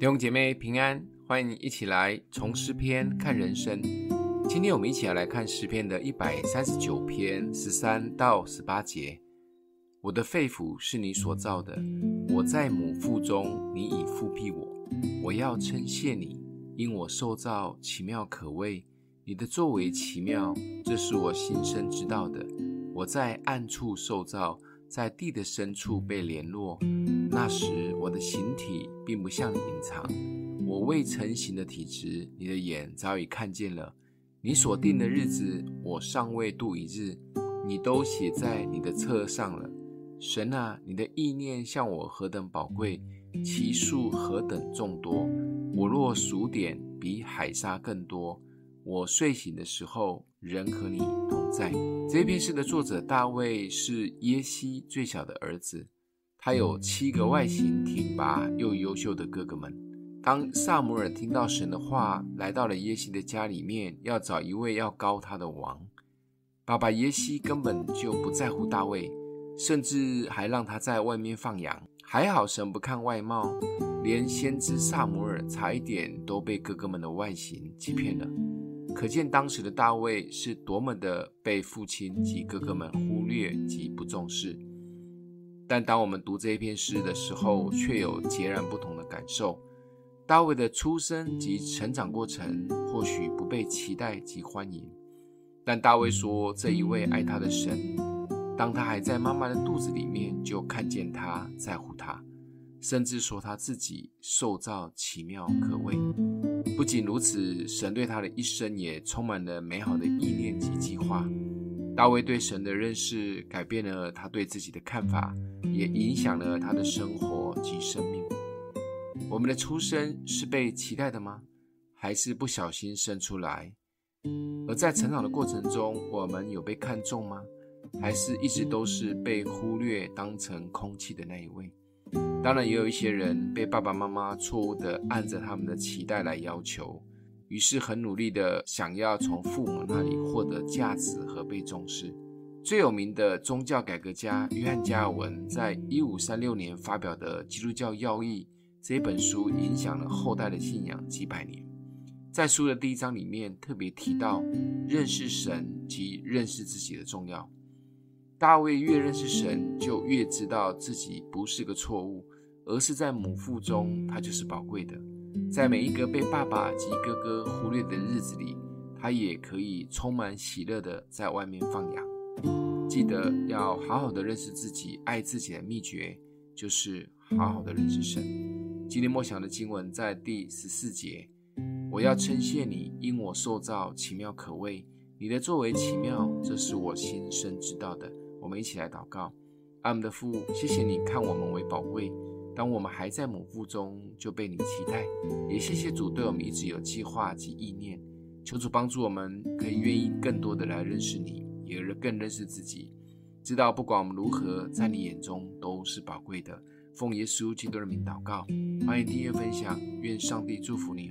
弟兄姐妹平安，欢迎一起来从诗篇看人生。今天我们一起来看诗篇的一百三十九篇十三到十八节。我的肺腑是你所造的，我在母腹中，你已覆庇我。我要称谢你，因我受造奇妙可畏，你的作为奇妙，这是我心生知道的。我在暗处受造，在地的深处被联络。那时我的形体并不向你隐藏，我未成形的体质，你的眼早已看见了。你所定的日子，我尚未度一日，你都写在你的册上了。神啊，你的意念向我何等宝贵，其数何等众多。我若数点，比海沙更多。我睡醒的时候，仍和你同在。这篇诗的作者大卫是耶西最小的儿子。他有七个外形挺拔又优秀的哥哥们。当撒母耳听到神的话，来到了耶西的家里面，要找一位要高他的王。爸爸耶西根本就不在乎大卫，甚至还让他在外面放羊。还好神不看外貌，连先知撒母耳差一点都被哥哥们的外形欺骗了。可见当时的大卫是多么的被父亲及哥哥们忽略及不重视。但当我们读这一篇诗的时候，却有截然不同的感受。大卫的出生及成长过程或许不被期待及欢迎，但大卫说，这一位爱他的神，当他还在妈妈的肚子里面就看见他，在乎他，甚至说他自己受造奇妙可畏。不仅如此，神对他的一生也充满了美好的意念及计划。大卫对神的认识改变了他对自己的看法，也影响了他的生活及生命。我们的出生是被期待的吗？还是不小心生出来？而在成长的过程中，我们有被看重吗？还是一直都是被忽略、当成空气的那一位？当然，也有一些人被爸爸妈妈错误地按着他们的期待来要求。于是很努力的想要从父母那里获得价值和被重视。最有名的宗教改革家约翰加尔文在一五三六年发表的《基督教要义》这本书，影响了后代的信仰几百年。在书的第一章里面特别提到认识神及认识自己的重要。大卫越认识神，就越知道自己不是个错误，而是在母腹中他就是宝贵的。在每一个被爸爸及哥哥忽略的日子里，他也可以充满喜乐的在外面放羊。记得要好好的认识自己，爱自己的秘诀就是好好的认识神。今天默想的经文在第十四节，我要称谢你，因我受造奇妙可畏，你的作为奇妙，这是我心生知道的。我们一起来祷告，阿们的父，谢谢你看我们为宝贵。当我们还在母腹中就被你期待，也谢谢主对我们一直有计划及意念。求主帮助我们，可以愿意更多的来认识你，也更认识自己，知道不管我们如何，在你眼中都是宝贵的。奉耶稣基督的名祷告，欢迎订阅分享，愿上帝祝福你。